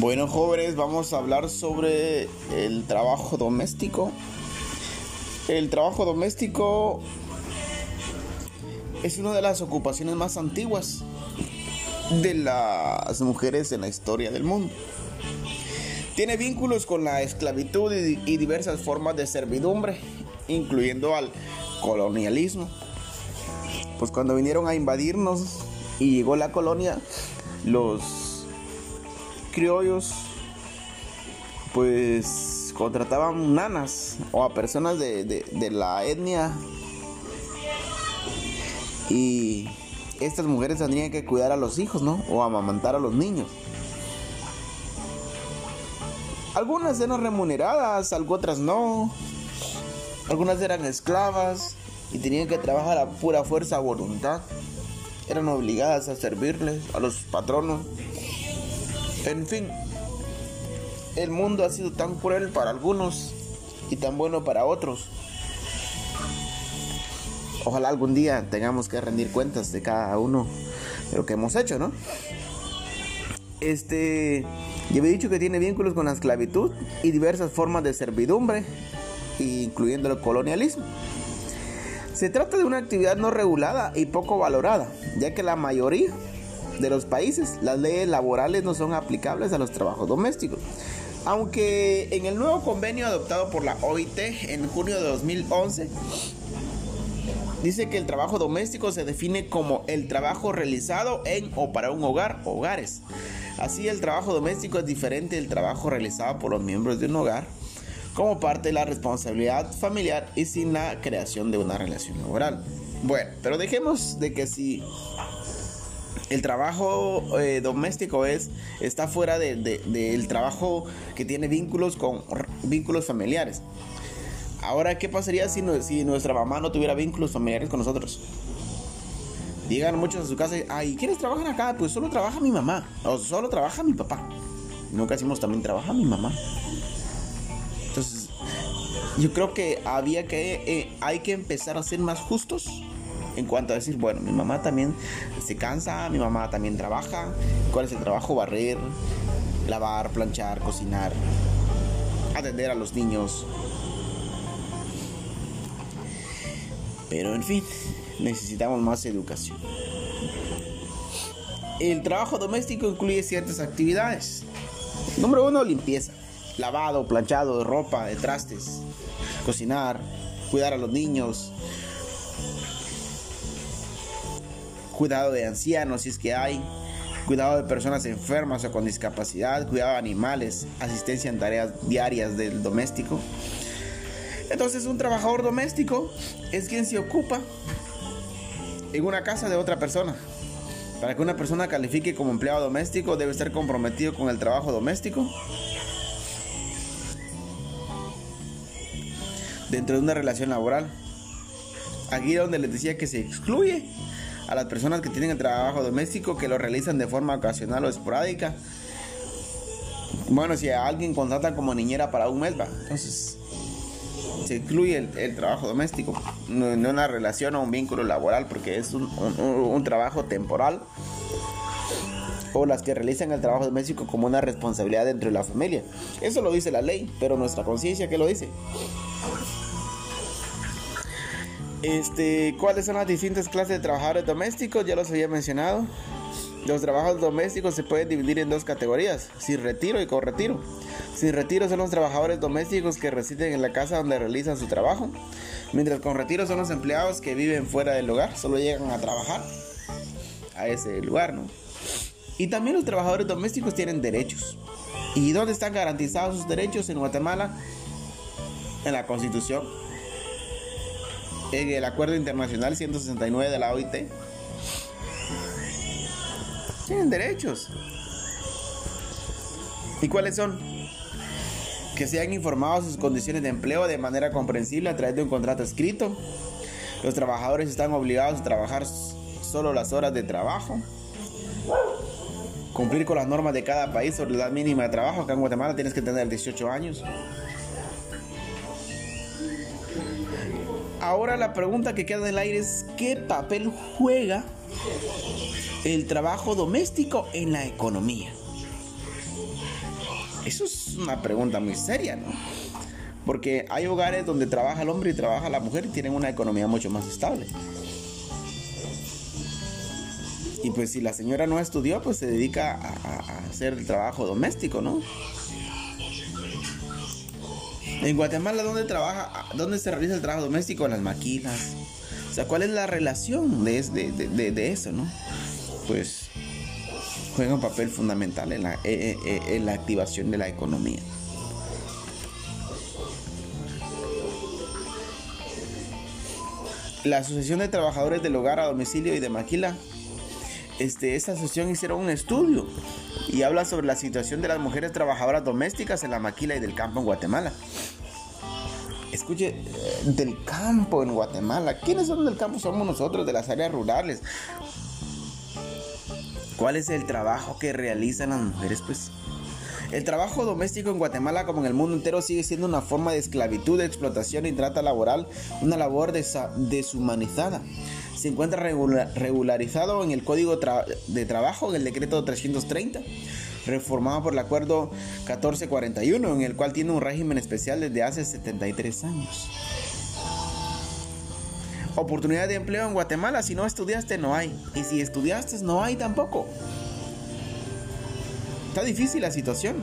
Bueno, jóvenes, vamos a hablar sobre el trabajo doméstico. El trabajo doméstico es una de las ocupaciones más antiguas de las mujeres en la historia del mundo. Tiene vínculos con la esclavitud y, diversas formas de servidumbre, incluyendo al colonialismo. Pues cuando vinieron a invadirnos y llegó la colonia, los criollos pues contrataban nanas o a personas de, la etnia y estas mujeres tendrían que cuidar a los hijos, ¿no? O amamantar a los niños. Algunas eran remuneradas, otras no. Algunas eran esclavas y tenían que trabajar a pura fuerza voluntad. Eran obligadas a servirles a los patronos. En fin, el mundo ha sido tan cruel para algunos y tan bueno para otros. Ojalá algún día tengamos que rendir cuentas de cada uno de lo que hemos hecho, ¿no? Este, yo he dicho que tiene vínculos con la esclavitud y diversas formas de servidumbre, incluyendo el colonialismo. Se trata de una actividad no regulada y poco valorada, ya que la mayoría de los países. Las leyes laborales no son aplicables a los trabajos domésticos. Aunque en el nuevo convenio adoptado por la OIT en junio de 2011, dice que el trabajo doméstico se define como el trabajo realizado en o para un hogar, hogares. Así el trabajo doméstico es diferente del trabajo realizado por los miembros de un hogar como parte de la responsabilidad familiar y sin la creación de una relación laboral. Bueno, pero dejemos de que si el trabajo eh, doméstico es está fuera del trabajo que tiene vínculos con vínculos familiares. Ahora, ¿qué pasaría si, si nuestra mamá no tuviera vínculos familiares con nosotros? Llegan muchos a su casa y, ay, ¿quiénes trabajan acá? Pues solo trabaja mi mamá, o solo trabaja mi papá. Nunca decimos también trabaja mi mamá. Entonces, yo creo que había que, eh, hay que empezar a ser más justos en cuanto a decir, bueno, mi mamá también se cansa, mi mamá también trabaja. ¿Cuál es el trabajo? Barrer, lavar, planchar, cocinar, atender a los niños. Pero en fin, necesitamos más educación. El trabajo doméstico incluye ciertas actividades. Número uno, limpieza. Lavado, planchado de ropa, de trastes. Cocinar, cuidar a los niños, cuidado de ancianos si es que hay, cuidado de personas enfermas o con discapacidad, cuidado de animales, asistencia en tareas diarias del doméstico. Entonces un trabajador doméstico es quien se ocupa en una casa de otra persona. Para que una persona califique como empleado doméstico debe estar comprometido con el trabajo doméstico. Dentro de una relación laboral. Aquí donde les decía que se excluye a las personas que tienen el trabajo doméstico que lo realizan de forma ocasional o esporádica. Bueno, si a alguien contrata como niñera para un mes, va, entonces se incluye el, trabajo doméstico, no, una relación o un vínculo laboral, porque es un, un trabajo temporal o las que realizan el trabajo doméstico como una responsabilidad dentro de la familia. Eso lo dice la ley, pero nuestra conciencia, ¿qué lo dice? Este, ¿cuáles son las distintas clases de trabajadores domésticos? Ya los había mencionado. Los trabajos domésticos se pueden dividir en dos categorías, sin retiro y con retiro. Sin retiro son los trabajadores domésticos que residen en la casa donde realizan su trabajo, mientras con retiro son los empleados que viven fuera del hogar, solo llegan a trabajar a ese lugar, ¿no? Y también los trabajadores domésticos tienen derechos. ¿Y dónde están garantizados sus derechos en Guatemala? En la Constitución en el Acuerdo Internacional 169 de la OIT. Tienen derechos. ¿Y cuáles son? Que sean informados sus condiciones de empleo de manera comprensible a través de un contrato escrito. Los trabajadores están obligados a trabajar solo las horas de trabajo. Cumplir con las normas de cada país sobre la mínima de trabajo. Acá en Guatemala tienes que tener 18 años. Ahora la pregunta que queda en el aire es ¿qué papel juega el trabajo doméstico en la economía? Eso es una pregunta muy seria, ¿no? Porque hay hogares donde trabaja el hombre y trabaja la mujer y tienen una economía mucho más estable. Y pues si la señora no estudió, pues se dedica a, hacer el trabajo doméstico, ¿no? En Guatemala, ¿dónde trabaja? ¿Dónde se realiza el trabajo doméstico? Las maquilas. O sea, ¿cuál es la relación de, de, eso, no? Pues juega un papel fundamental en la, eh, eh, eh, en la activación de la economía. La Asociación de Trabajadores del Hogar a Domicilio y de Maquila este, esta asociación hicieron un estudio y habla sobre la situación de las mujeres trabajadoras domésticas en la maquila y del campo en Guatemala. Escuche, eh, del campo en Guatemala. ¿Quiénes son del campo? Somos nosotros, de las áreas rurales. ¿Cuál es el trabajo que realizan las mujeres? Pues el trabajo doméstico en Guatemala como en el mundo entero sigue siendo una forma de esclavitud, de explotación y trata laboral, una labor deshumanizada se encuentra regularizado en el Código de Trabajo, en el Decreto 330, reformado por el Acuerdo 1441, en el cual tiene un régimen especial desde hace 73 años. Oportunidad de empleo en Guatemala, si no estudiaste no hay, y si estudiaste no hay tampoco. Está difícil la situación.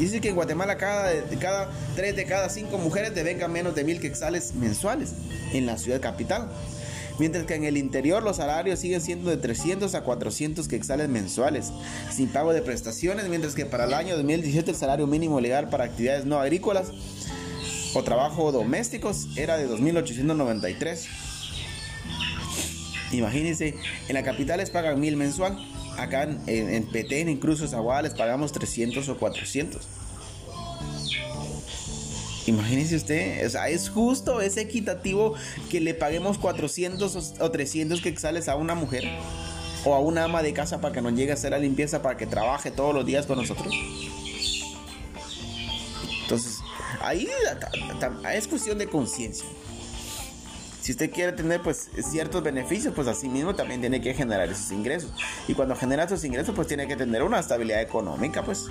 Dice que en Guatemala cada, cada 3 de cada 5 mujeres devengan menos de mil quetzales mensuales en la ciudad capital. Mientras que en el interior los salarios siguen siendo de 300 a 400 quetzales mensuales, sin pago de prestaciones, mientras que para el año 2017 el salario mínimo legal para actividades no agrícolas o trabajo domésticos era de 2.893. Imagínense, en la capital les pagan 1.000 mensual acá en, en Petén, en Cruzos les pagamos 300 o 400. Imagínese usted, o sea, es justo, es equitativo que le paguemos 400 o 300 quetzales a una mujer o a una ama de casa para que nos llegue a hacer la limpieza, para que trabaje todos los días con nosotros. Entonces, ahí es cuestión de conciencia si usted quiere tener pues ciertos beneficios, pues así mismo también tiene que generar esos ingresos. Y cuando genera esos ingresos, pues tiene que tener una estabilidad económica, pues.